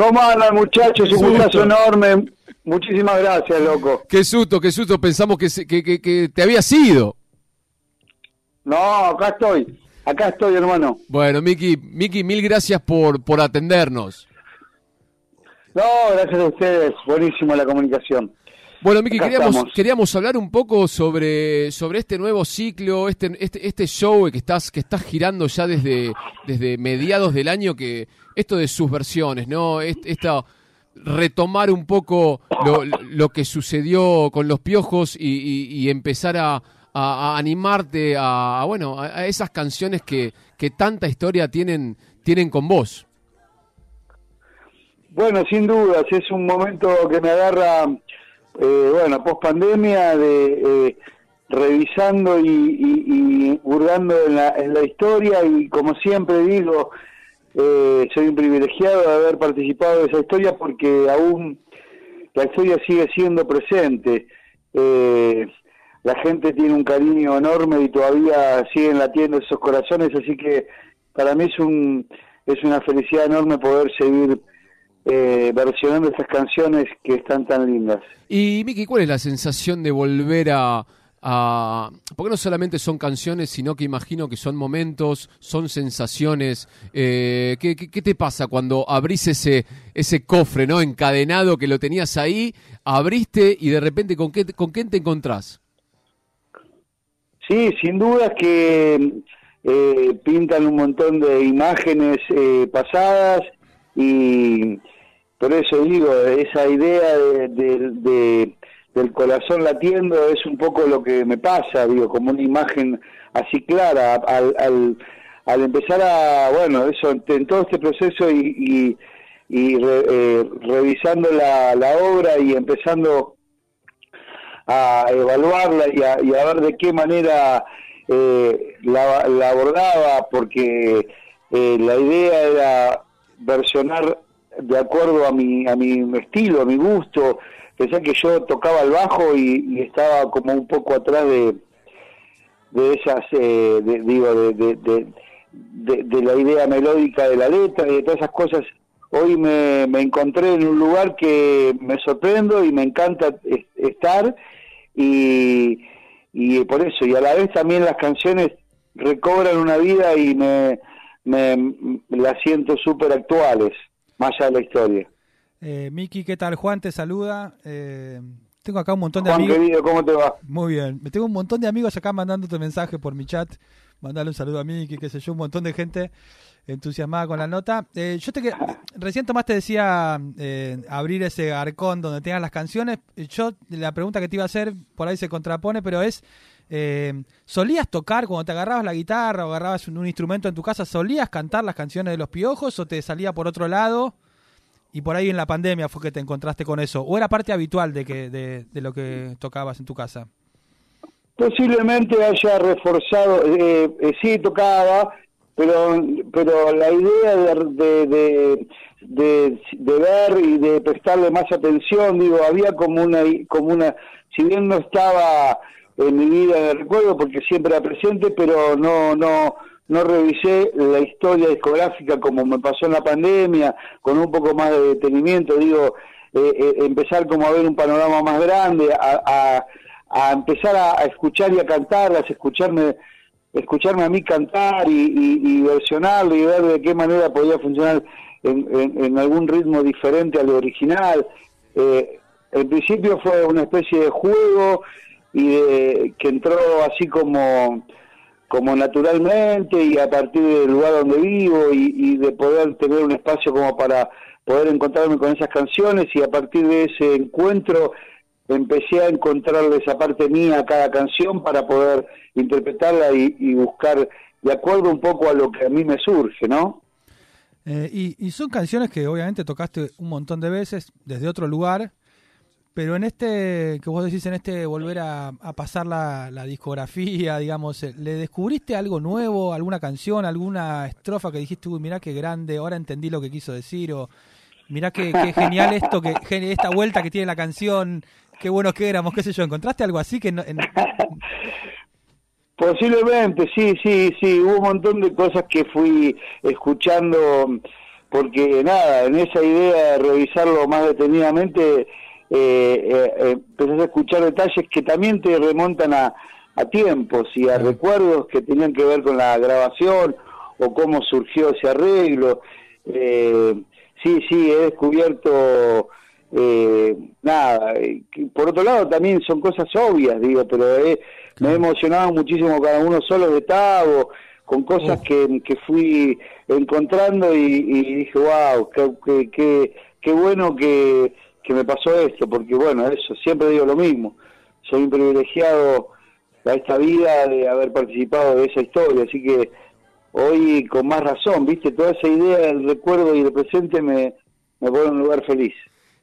¿Cómo andan muchachos? Un gustazo enorme. Muchísimas gracias, loco. Qué susto, qué susto. Pensamos que, que, que, que te había sido. No, acá estoy. Acá estoy, hermano. Bueno, Miki, Miki, mil gracias por, por atendernos. No, gracias a ustedes. Buenísimo la comunicación. Bueno, Miki, queríamos, queríamos hablar un poco sobre, sobre este nuevo ciclo, este, este, este show que estás, que estás girando ya desde, desde mediados del año, que esto de sus versiones, ¿no? Est- Esta, retomar un poco lo, lo que sucedió con los piojos y, y- y empezar a, a- a animarte a, a, bueno, a, a esas canciones que, que tanta historia tienen, tienen con vos. Bueno, sin dudas, es un momento que me agarra, eh, bueno, post pandemia, de eh, revisando y, y, y hurgando en la, en la historia y como siempre digo, eh, soy un privilegiado de haber participado de esa historia porque aún la historia sigue siendo presente. Eh, la gente tiene un cariño enorme y todavía siguen latiendo esos corazones, así que para mí es un es una felicidad enorme poder seguir eh, versionando estas canciones que están tan lindas. Y Miki, ¿cuál es la sensación de volver a, a- Porque no solamente son canciones, sino que imagino que son momentos, son sensaciones. Eh, ¿qué, qué, qué te pasa cuando abrís ese, ese cofre no encadenado que lo tenías ahí, abriste y de repente con qué, con quién te encontrás? Sí, sin duda que eh, pintan un montón de imágenes eh, pasadas y por eso digo, esa idea de, de- de- del corazón latiendo es un poco lo que me pasa, digo, como una imagen así clara al, al, al empezar a, bueno, eso, en todo este proceso y, y, y eh, revisando la, obra y empezando a evaluarla y a, y a ver de qué manera eh, la, la abordaba, porque eh, la idea era versionar de acuerdo a mi, a mi estilo, a mi gusto. Pensé que yo tocaba el bajo y, estaba como un poco atrás de, de esas, eh, de- digo, de, de, la idea melódica de la letra y de todas esas cosas. Hoy me, me encontré en un lugar que me sorprendo y me encanta es- estar y, y por eso, y a la vez también las canciones recobran una vida y me, me, las siento súper actuales, más allá de la historia. Eh, Miki, ¿qué tal? Juan te saluda. Eh, tengo acá un montón de Juan amigos. querido, ¿cómo te va? Muy bien. Me tengo un montón de amigos acá mandándote mensaje por mi chat. Mandale un saludo a Miki, qué sé yo, un montón de gente entusiasmada con la nota. Eh, yo te recién Tomás te decía eh, abrir ese arcón donde tengas las canciones. Yo la pregunta que te iba a hacer por ahí se contrapone, pero es eh, ¿solías tocar cuando te agarrabas la guitarra o agarrabas un, instrumento en tu casa? ¿Solías cantar las canciones de los piojos o te salía por otro lado? Y por ahí en la pandemia fue que te encontraste con eso. ¿O era parte habitual de que de, lo que tocabas en tu casa? Posiblemente haya reforzado, eh, eh, sí tocaba, pero pero la idea de, de, de, de- de ver y de prestarle más atención, digo, había como una, como una, si bien no estaba en mi vida de recuerdo porque siempre era presente, pero no, no, no revisé la historia discográfica como me pasó en la pandemia, con un poco más de detenimiento, digo, eh, eh, empezar como a ver un panorama más grande, a, a, empezar a, a escuchar y a cantarlas, escucharme escucharme a mí cantar y, y, y versionarlo y ver de qué manera podía funcionar en, en- en algún ritmo diferente al original. Eh, en principio fue una especie de juego y de- que entró así como como naturalmente y a partir del lugar donde vivo y, de poder tener un espacio como para poder encontrarme con esas canciones y a partir de ese encuentro empecé a encontrarle esa parte mía a cada canción para poder interpretarla y, y buscar de acuerdo un poco a lo que a mí me surge, ¿no? Eh, y, y son canciones que obviamente tocaste un montón de veces desde otro lugar, pero en este, que vos decís, en este volver a, pasar la, discografía, digamos, eh, ¿le descubriste algo nuevo, alguna canción, alguna estrofa que dijiste, uy, mirá qué grande, ahora entendí lo que quiso decir, o mirá qué, genial esto, que esta vuelta que tiene la canción, qué buenos que éramos, qué sé yo, ¿encontraste algo así que no- en- Posiblemente, sí, sí, sí, hubo un montón de cosas que fui escuchando porque nada, en esa idea de revisarlo más detenidamente, eh, eh, empezás a escuchar detalles que también te remontan a, a tiempos y a recuerdos que tenían que ver con la grabación o cómo surgió ese arreglo. Eh, sí, sí, he descubierto eh, nada. Por otro lado, también son cosas obvias, digo, pero me he emocionado muchísimo cada uno solo de Tavo, con cosas que, que fui encontrando y, dije, wow, qué, qué, qué, bueno que, que me pasó esto, porque bueno, eso, siempre digo lo mismo, soy un privilegiado a esta vida de haber participado de esa historia, así que hoy con más razón, viste, toda esa idea del recuerdo y del presente me, me pone en un lugar feliz.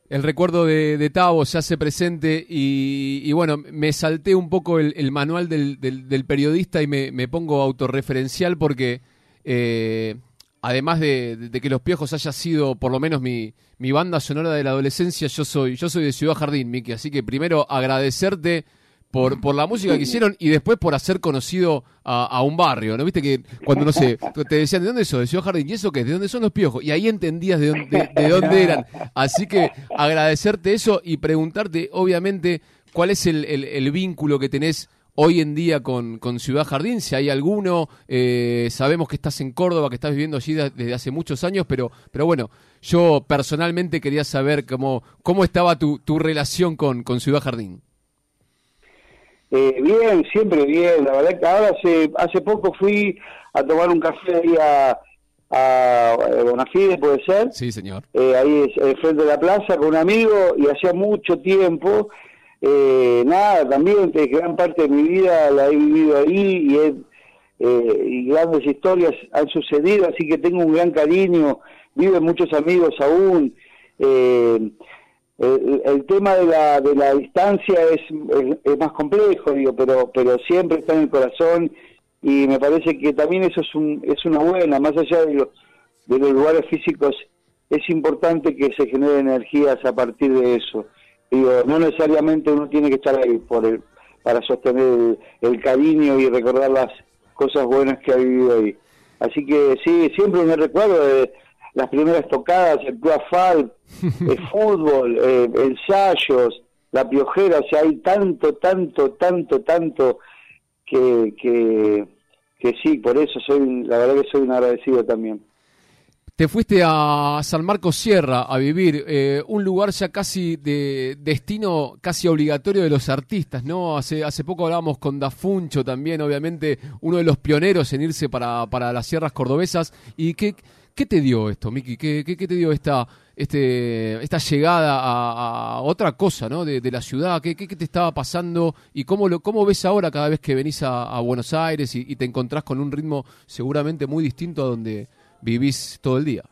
El recuerdo de, de Tavo se hace presente y, bueno, me salté un poco el, manual del, del, periodista y me, me, pongo autorreferencial porque eh, además de, que Los Piojos haya sido por lo menos mi, mi banda sonora de la adolescencia, yo soy, yo soy de Ciudad Jardín, Miki, así que primero agradecerte por, por la música que hicieron y después por hacer conocido a, un barrio, ¿no? Viste que cuando, no sé, te decían, ¿de dónde sos? De Ciudad Jardín, ¿y eso qué? ¿De dónde son los piojos? Y ahí entendías de dónde, de, dónde eran. Así que agradecerte eso y preguntarte, obviamente, cuál es el, el, vínculo que tenés hoy en día con, con Ciudad Jardín, si hay alguno, eh, sabemos que estás en Córdoba, que estás viviendo allí desde hace muchos años, pero, pero bueno, yo personalmente quería saber cómo, cómo estaba tu, tu relación con, con Ciudad Jardín. Eh, bien, siempre bien. La verdad que ahora hace, hace poco fui a tomar un café ahí a, a Bonafide, ¿puede ser? Sí, señor. Eh, ahí frente de la plaza con un amigo y hacía mucho tiempo. Eh, nada, también que gran parte de mi vida la he vivido ahí y, y grandes historias han sucedido, así que tengo un gran cariño. Viven muchos amigos aún. Eh, el, tema de la, de la distancia es, es, más complejo, digo, pero, pero siempre está en el corazón y me parece que también eso es, un, es una buena, más allá de, de los lugares físicos, es importante que se generen energías a partir de eso. Digo, no necesariamente uno tiene que estar ahí por el, para sostener el, cariño y recordar las cosas buenas que ha vivido ahí. Así que sí, siempre me recuerdo de las primeras tocadas, el club el fútbol, eh, ensayos, la piojera, o sea, hay tanto, tanto, tanto, tanto que, que, que sí, por eso soy, la verdad que soy un agradecido también. Te fuiste a San Marcos Sierra a vivir, eh, un lugar ya casi de destino casi obligatorio de los artistas, ¿no? Hace, hace poco hablábamos con Dafuncho también, obviamente uno de los pioneros en irse para, para las sierras cordobesas. ¿Y qué, ¿Qué te dio esto, Miki? ¿Qué, qué, te dio esta, este, esta llegada a, otra cosa ¿no? de, la ciudad? ¿Qué, ¿Qué, te estaba pasando? ¿Y cómo, lo, cómo ves ahora cada vez que venís a, Buenos Aires y, te encontrás con un ritmo seguramente muy distinto a donde vivís todo el día?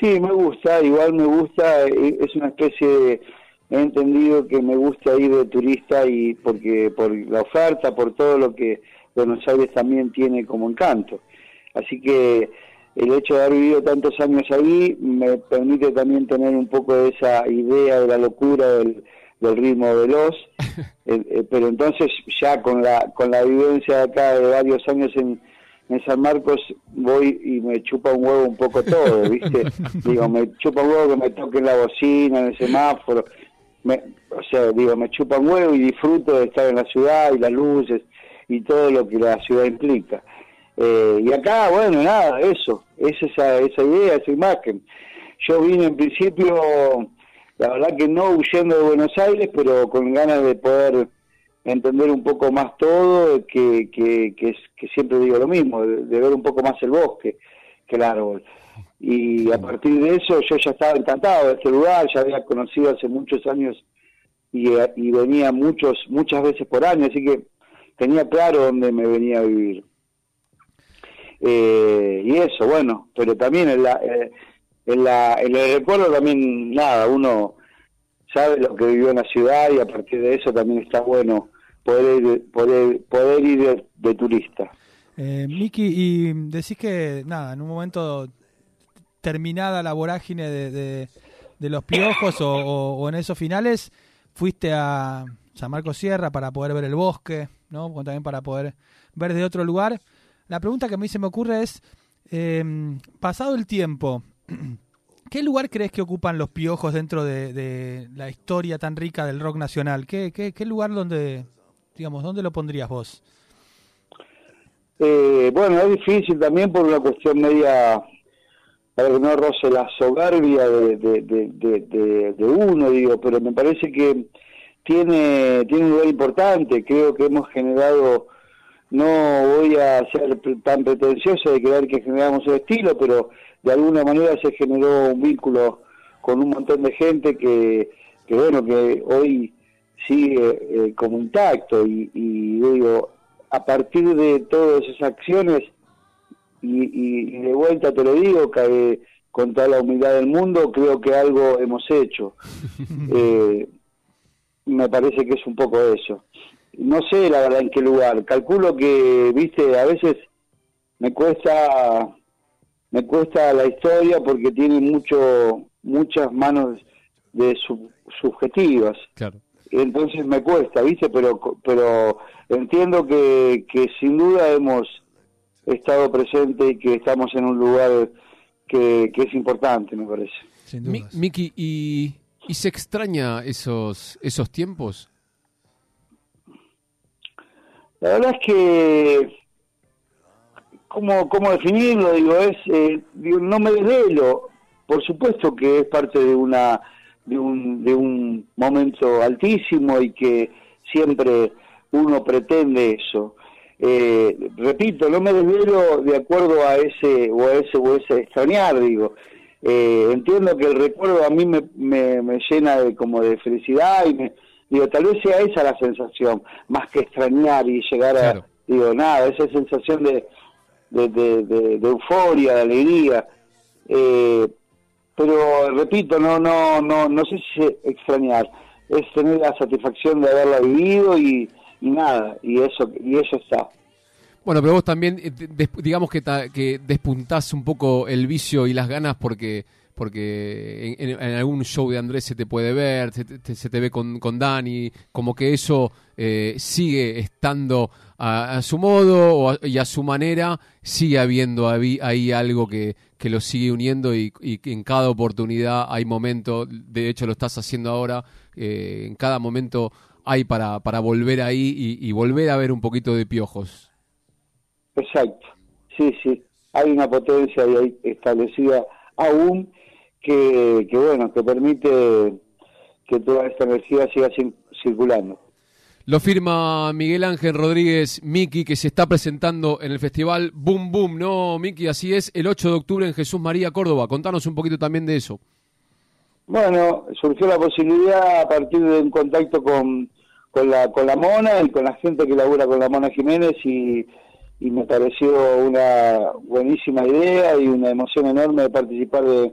Sí, me gusta, igual me gusta, eh, es una especie de, he entendido que me gusta ir de turista y porque por la oferta, por todo lo que Buenos Aires también tiene como encanto. Así que el hecho de haber vivido tantos años ahí me permite también tener un poco de esa idea de la locura del, ritmo veloz, eh, eh, pero entonces ya con la con la vivencia de acá de varios años en, en San Marcos voy y me chupa un huevo un poco todo, ¿viste? digo, me chupa un huevo que me toque en la bocina, en el semáforo, me, o sea, digo, me chupa un huevo y disfruto de estar en la ciudad y las luces y todo lo que la ciudad implica. Eh, y acá, bueno, nada, eso, es esa, esa idea, esa imagen. Yo vine en principio, la verdad que no huyendo de Buenos Aires, pero con ganas de poder entender un poco más todo, que, que, que, que siempre digo lo mismo, de, ver un poco más el bosque que el árbol. Y a partir de eso yo ya estaba encantado de este lugar, ya había conocido hace muchos años y, y venía muchos muchas veces por año, así que tenía claro dónde me venía a vivir. Eh, y eso, bueno, pero también en, la, eh, en, la, en el recuerdo también, nada, uno sabe lo que vivió en la ciudad y a partir de eso también está bueno poder ir, poder, poder ir de, turista. Eh, Miki, y decís que, nada, en un momento terminada la vorágine de, de, los piojos o, en esos finales, fuiste a San Marcos Sierra para poder ver el bosque, ¿no? También para poder ver de otro lugar. La pregunta que a mí se me ocurre es, Eh, pasado el tiempo, ¿qué lugar crees que ocupan los piojos dentro de, la historia tan rica del rock nacional? ¿Qué, qué, qué lugar donde, digamos, dónde lo pondrías vos? Eh, bueno, es difícil también por una cuestión media, para que no roce la soberbia de, de uno, digo, pero me parece que tiene, tiene un lugar importante, creo que hemos generado, no voy a ser tan pretencioso de creer que generamos el estilo, pero de alguna manera se generó un vínculo con un montón de gente que, que bueno, que hoy sigue eh, como intacto y, y digo, a partir de todas esas acciones, y, y, y de vuelta te lo digo, que con toda la humildad del mundo, creo que algo hemos hecho. eh, me parece que es un poco eso. No sé la verdad en qué lugar. Calculo que, viste, a veces me cuesta me cuesta la historia porque tiene mucho muchas manos de sub, subjetivas. Claro. Entonces me cuesta, ¿viste? Pero pero entiendo que, que sin duda hemos estado presente y que estamos en un lugar que, que es importante, me parece. Sin Mi- dudas. Miki, ¿y, ¿y se extraña esos, esos tiempos? La verdad es que, ¿cómo, cómo definirlo? Digo, es, eh, digo, no me desvelo. Por supuesto que es parte de una de un, de un momento altísimo y que siempre uno pretende eso. Eh, repito, no me desvelo de acuerdo a ese o a ese o ese extrañar, digo. Eh, entiendo que el recuerdo a mí me, me, me llena de como de felicidad y me, digo, tal vez sea esa la sensación, más que extrañar y llegar a, Claro. digo, nada, esa sensación de, de, de, de- euforia, de alegría. Eh, pero repito, no, no, no, no sé si extrañar, es tener la satisfacción de haberla vivido y, y nada, y eso, y eso está. Bueno, pero vos también, eh, digamos que, ta- que despuntás un poco el vicio y las ganas porque porque en algún show de Andrés se te puede ver, se te, se te ve con, con Dani, como que eso eh, sigue estando a, a su modo o a- y a su manera, sigue habiendo ahí, algo que, que lo sigue uniendo y, y en cada oportunidad hay momento, de hecho lo estás haciendo ahora, eh, en cada momento hay para, para volver ahí y, y volver a ver un poquito de piojos. Exacto, sí, sí, hay una potencia ahí establecida aún que, que bueno, que permite que toda esta energía siga circulando. Lo firma Miguel Ángel Rodríguez Miki, que se está presentando en el festival Boom Boom, ¿no, Miki? Así es, el 8 de octubre en Jesús María, Córdoba. Contanos un poquito también de eso. Bueno, surgió la posibilidad a partir de un contacto con, con, la, con la Mona y con la gente que labura con la Mona Jiménez y, y me pareció una buenísima idea y una emoción enorme de participar de,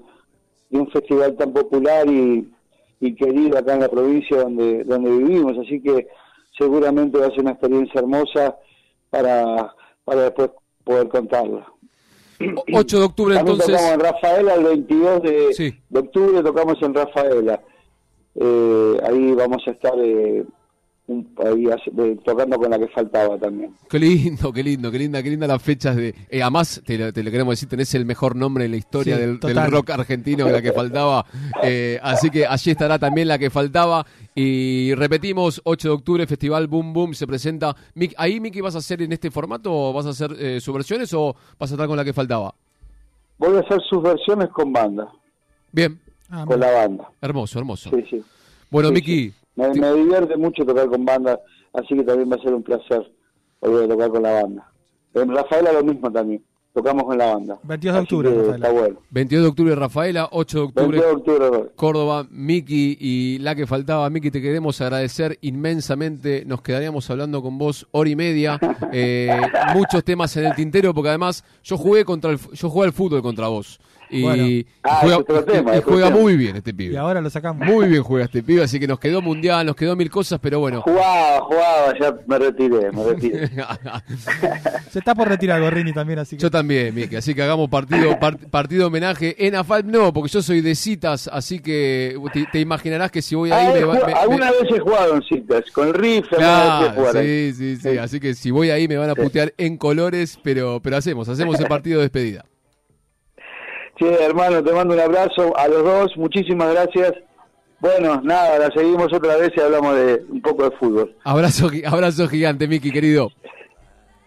de un festival tan popular y, y querido acá en la provincia donde, donde vivimos. Así que seguramente va a ser una experiencia hermosa para, para después poder contarla. O- 8 de octubre, También entonces. tocamos en Rafaela el 22 de, Sí. de octubre, tocamos en Rafaela. Eh, ahí vamos a estar eh, un- ahí de- tocando con la que faltaba también. Qué lindo, qué lindo, qué linda, qué linda las fechas de. Eh, además, te, te lo queremos decir, tenés el mejor nombre en la historia Sí, del, rock argentino, la que faltaba. Eh, así que allí estará también la que faltaba. Y repetimos, 8 de octubre, Festival Boom Boom se presenta. Mick, ¿Ahí, Miki, vas a hacer en este formato o vas a hacer eh, subversiones o vas a estar con la que faltaba? Voy a hacer sus versiones con banda, Bien, Ah, con la banda. hermoso, hermoso. Sí, sí. Bueno, Sí, Miki, sí. Me, me divierte mucho tocar con banda, así que también va a ser un placer volver a tocar con la banda. En Rafaela lo mismo también, tocamos con la banda. 22 de octubre, que Rafaela. Está bueno. 22 de octubre Rafaela, 8 de octubre 22 de octubre. Córdoba, Miki y la que faltaba. Miki, te queremos agradecer inmensamente. Nos quedaríamos hablando con vos hora y media. Eh, muchos temas en el tintero, porque además yo jugué contra el, yo jugué al fútbol contra vos. Y, Bueno. y Ah, juega, otro tema, y- muy bien este pibe. Y ahora lo sacamos. Muy bien juega este pibe, así que nos quedó mundial, nos quedó mil cosas, pero bueno. Jugaba, jugaba, ya me retiré, me retiré. Se está por retirar Gorrini también, así que. Yo también, Miki, así que hagamos partido part- partido homenaje. En AFAL no, porque yo soy de citas, así que te, te imaginarás que si voy ahí Ah, me va- me- me- alguna vez he jugado en citas, con rifle, Claro, ahí. sí, sí, sí, Así que si voy ahí me van a Sí. putear en colores, pero, pero hacemos, hacemos el partido de despedida. Sí, hermano, te mando un abrazo a los dos, muchísimas gracias. Bueno, nada, la seguimos otra vez y hablamos de un poco de fútbol. Abrazo, abrazo gigante, Miki, querido.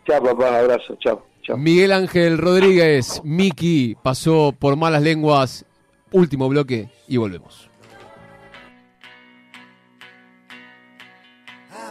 Chao, papá, abrazo, chao. chao. Miguel Ángel Rodríguez, Miki, pasó por malas lenguas. Último bloque y volvemos.